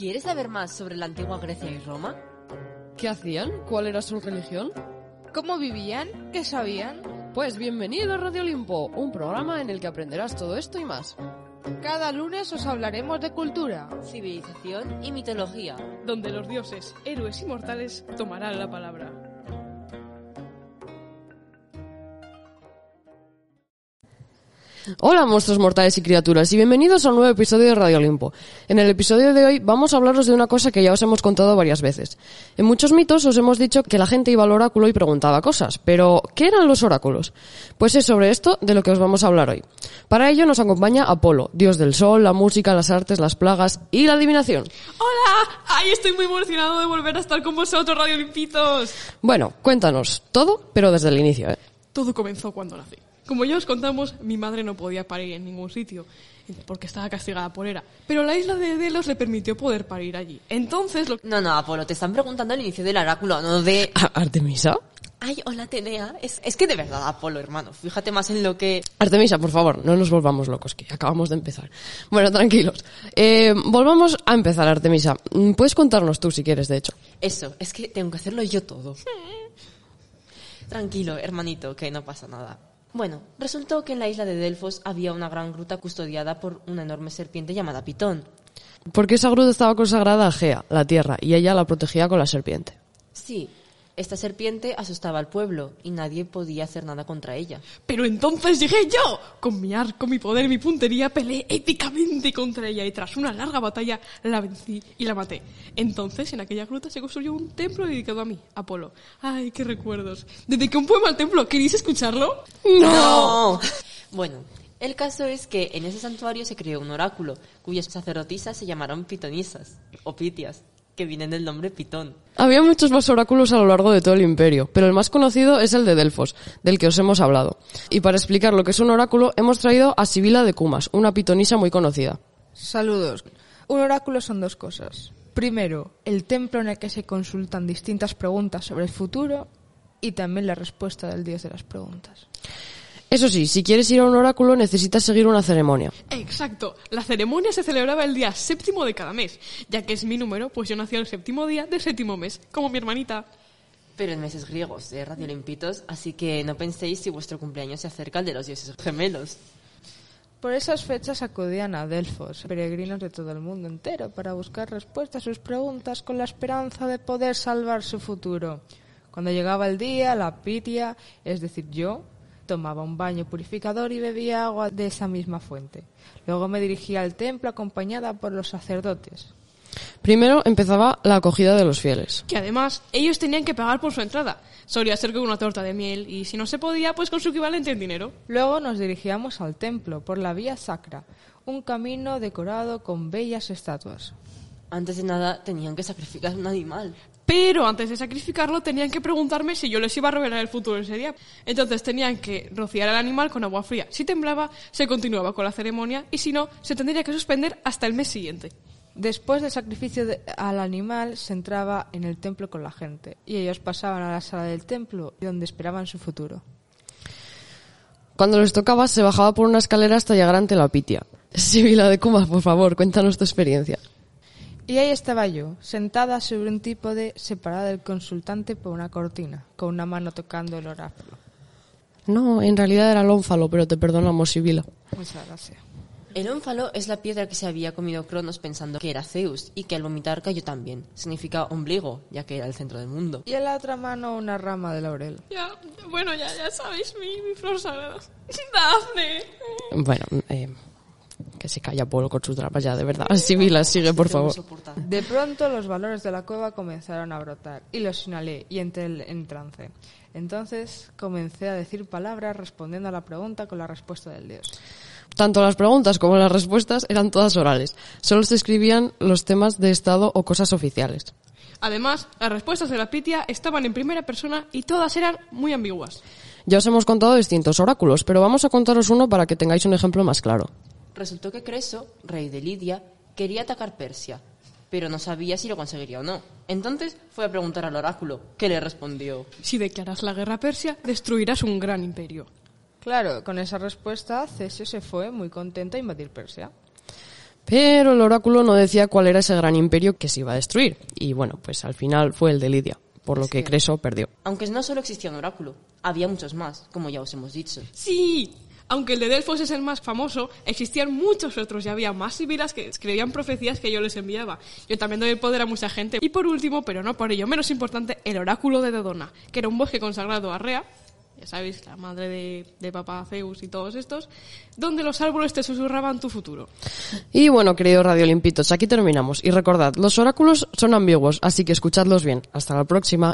¿Quieres saber más sobre la antigua Grecia y Roma? ¿Qué hacían? ¿Cuál era su religión? ¿Cómo vivían? ¿Qué sabían? Pues bienvenido a Radio Olimpo, un programa en el que aprenderás todo esto y más. Cada lunes os hablaremos de cultura, Civilización y mitología. donde los dioses, héroes y mortales tomarán la palabra. Hola monstruos mortales y criaturas y bienvenidos a un nuevo episodio de Radio Olimpo. En el episodio de hoy vamos a hablaros de una cosa que ya os hemos contado varias veces. En muchos mitos os hemos dicho que la gente iba al oráculo y preguntaba cosas, pero ¿qué eran los oráculos? Pues es sobre esto de lo que os vamos a hablar hoy. Para ello nos acompaña Apolo, dios del sol, la música, las artes, las plagas y la adivinación. ¡Hola! ¡Ay, estoy muy emocionado de volver a estar con vosotros, Radio Olimpitos! Bueno, cuéntanos todo, pero desde el inicio, ¿eh? Todo comenzó cuando nací. Como ya os contamos, mi madre no podía parir en ningún sitio, porque estaba castigada por era. Pero la isla de Delos le permitió poder parir allí. Entonces, lo... No, no, Apolo, te están preguntando el inicio del oráculo, no de... ¿Artemisa? Ay, hola, Tenea. Es, es que de verdad, Apolo, hermano, fíjate más en lo que... Artemisa, por favor, no nos volvamos locos, que acabamos de empezar. Bueno, tranquilos. Eh, volvamos a empezar, Artemisa. Mm, Puedes contarnos tú si quieres, de hecho. Eso, es que tengo que hacerlo yo todo. Tranquilo, hermanito, que no pasa nada. Bueno, resultó que en la isla de Delfos había una gran gruta custodiada por una enorme serpiente llamada Pitón. Porque esa gruta estaba consagrada a Gea, la tierra, y ella la protegía con la serpiente. Sí, esta serpiente asustaba al pueblo y nadie podía hacer nada contra ella. Pero entonces llegué yo. Con mi arco, mi poder y mi puntería peleé épicamente contra ella y tras una larga batalla la vencí y la maté. Entonces en aquella gruta se construyó un templo dedicado a mí, Apolo. Ay, qué recuerdos. Dediqué un poema al templo. ¿Queréis escucharlo? ¡No! Bueno, el caso es que en ese santuario se creó un oráculo, cuyas sacerdotisas se llamaron pitonisas, o pitias, que vienen del nombre Pitón. Había muchos más oráculos a lo largo de todo el imperio, pero el más conocido es el de Delfos, del que os hemos hablado. Y para explicar lo que es un oráculo, hemos traído a Sibila de Cumas, una pitonisa muy conocida. Saludos. Un oráculo son dos cosas. Primero, el templo en el que se consultan distintas preguntas sobre el futuro y también la respuesta del dios de las preguntas. Eso sí, si quieres ir a un oráculo necesitas seguir una ceremonia. Exacto. La ceremonia se celebraba el día séptimo de cada mes. Ya que es mi número, pues yo nací el séptimo día del séptimo mes, como mi hermanita. Pero en meses griegos, de Radio Olimpitos, así que no penséis si vuestro cumpleaños se acerca al de los dioses gemelos. Por esas fechas acudían a Delfos peregrinos de todo el mundo entero para buscar respuestas a sus preguntas con la esperanza de poder salvar su futuro. Cuando llegaba el día, la pitia, es decir, yo, tomaba un baño purificador y bebía agua de esa misma fuente. Luego me dirigía al templo acompañada por los sacerdotes. Primero empezaba la acogida de los fieles. Que además ellos tenían que pagar por su entrada. Solía ser con una torta de miel y si no se podía, pues con su equivalente en dinero. Luego nos dirigíamos al templo por la vía sacra, un camino decorado con bellas estatuas. Antes de nada, tenían que sacrificar un animal. Pero antes de sacrificarlo tenían que preguntarme si yo les iba a revelar el futuro ese día. Entonces tenían que rociar al animal con agua fría. Si temblaba, se continuaba con la ceremonia y si no, se tendría que suspender hasta el mes siguiente. Después del sacrificio de- al animal se entraba en el templo con la gente y ellos pasaban a la sala del templo donde esperaban su futuro. Cuando les tocaba se bajaba por una escalera hasta llegar ante la pitia. Sibila de Cumas, por favor, cuéntanos tu experiencia. Y ahí estaba yo, sentada sobre un trípode separada del consultante por una cortina, con una mano tocando el oráculo. No, en realidad era el ónfalo, pero te perdonamos, Sibila. Muchas gracias. El ónfalo es la piedra que se había comido Cronos pensando que era Zeus y que al vomitar cayó también. Significa ombligo, ya que era el centro del mundo. Y en la otra mano una rama de laurel. Ya, bueno, ya, ya sabéis, mi, mi flor sagrada. Dafne. Bueno, eh, que se calla Polo con sus dramas ya, de verdad. Sibila, sigue, por favor. De pronto los valores de la cueva comenzaron a brotar y los inhalé y entré en- en trance. Entonces comencé a decir palabras respondiendo a la pregunta con la respuesta del dios. Tanto las preguntas como las respuestas eran todas orales. Solo se escribían los temas de Estado o cosas oficiales. Además, las respuestas de la Pitia estaban en primera persona y todas eran muy ambiguas. Ya os hemos contado distintos oráculos, pero vamos a contaros uno para que tengáis un ejemplo más claro. Resultó que Creso, rey de Lidia, quería atacar Persia, pero no sabía si lo conseguiría o no. Entonces fue a preguntar al oráculo, que le respondió. Si declaras la guerra a Persia, destruirás un gran imperio. Claro, con esa respuesta Cesio se fue muy contento a invadir Persia. Pero el oráculo no decía cuál era ese gran imperio que se iba a destruir. Y bueno, pues al final fue el de Lidia, por lo que Creso perdió. Aunque no solo existía un oráculo, había muchos más, como ya os hemos dicho. Sí, aunque el de Delfos es el más famoso, existían muchos otros y había más sibilas que escribían profecías que yo les enviaba. Yo también doy el poder a mucha gente. Y por último, pero no por ello menos importante, el oráculo de Dodona, que era un bosque consagrado a Rea, ya sabéis, la madre de, papá Zeus y todos estos, donde los árboles te susurraban tu futuro. Y bueno, queridos radiolimpitos, aquí terminamos. Y recordad, los oráculos son ambiguos, así que escuchadlos bien. Hasta la próxima.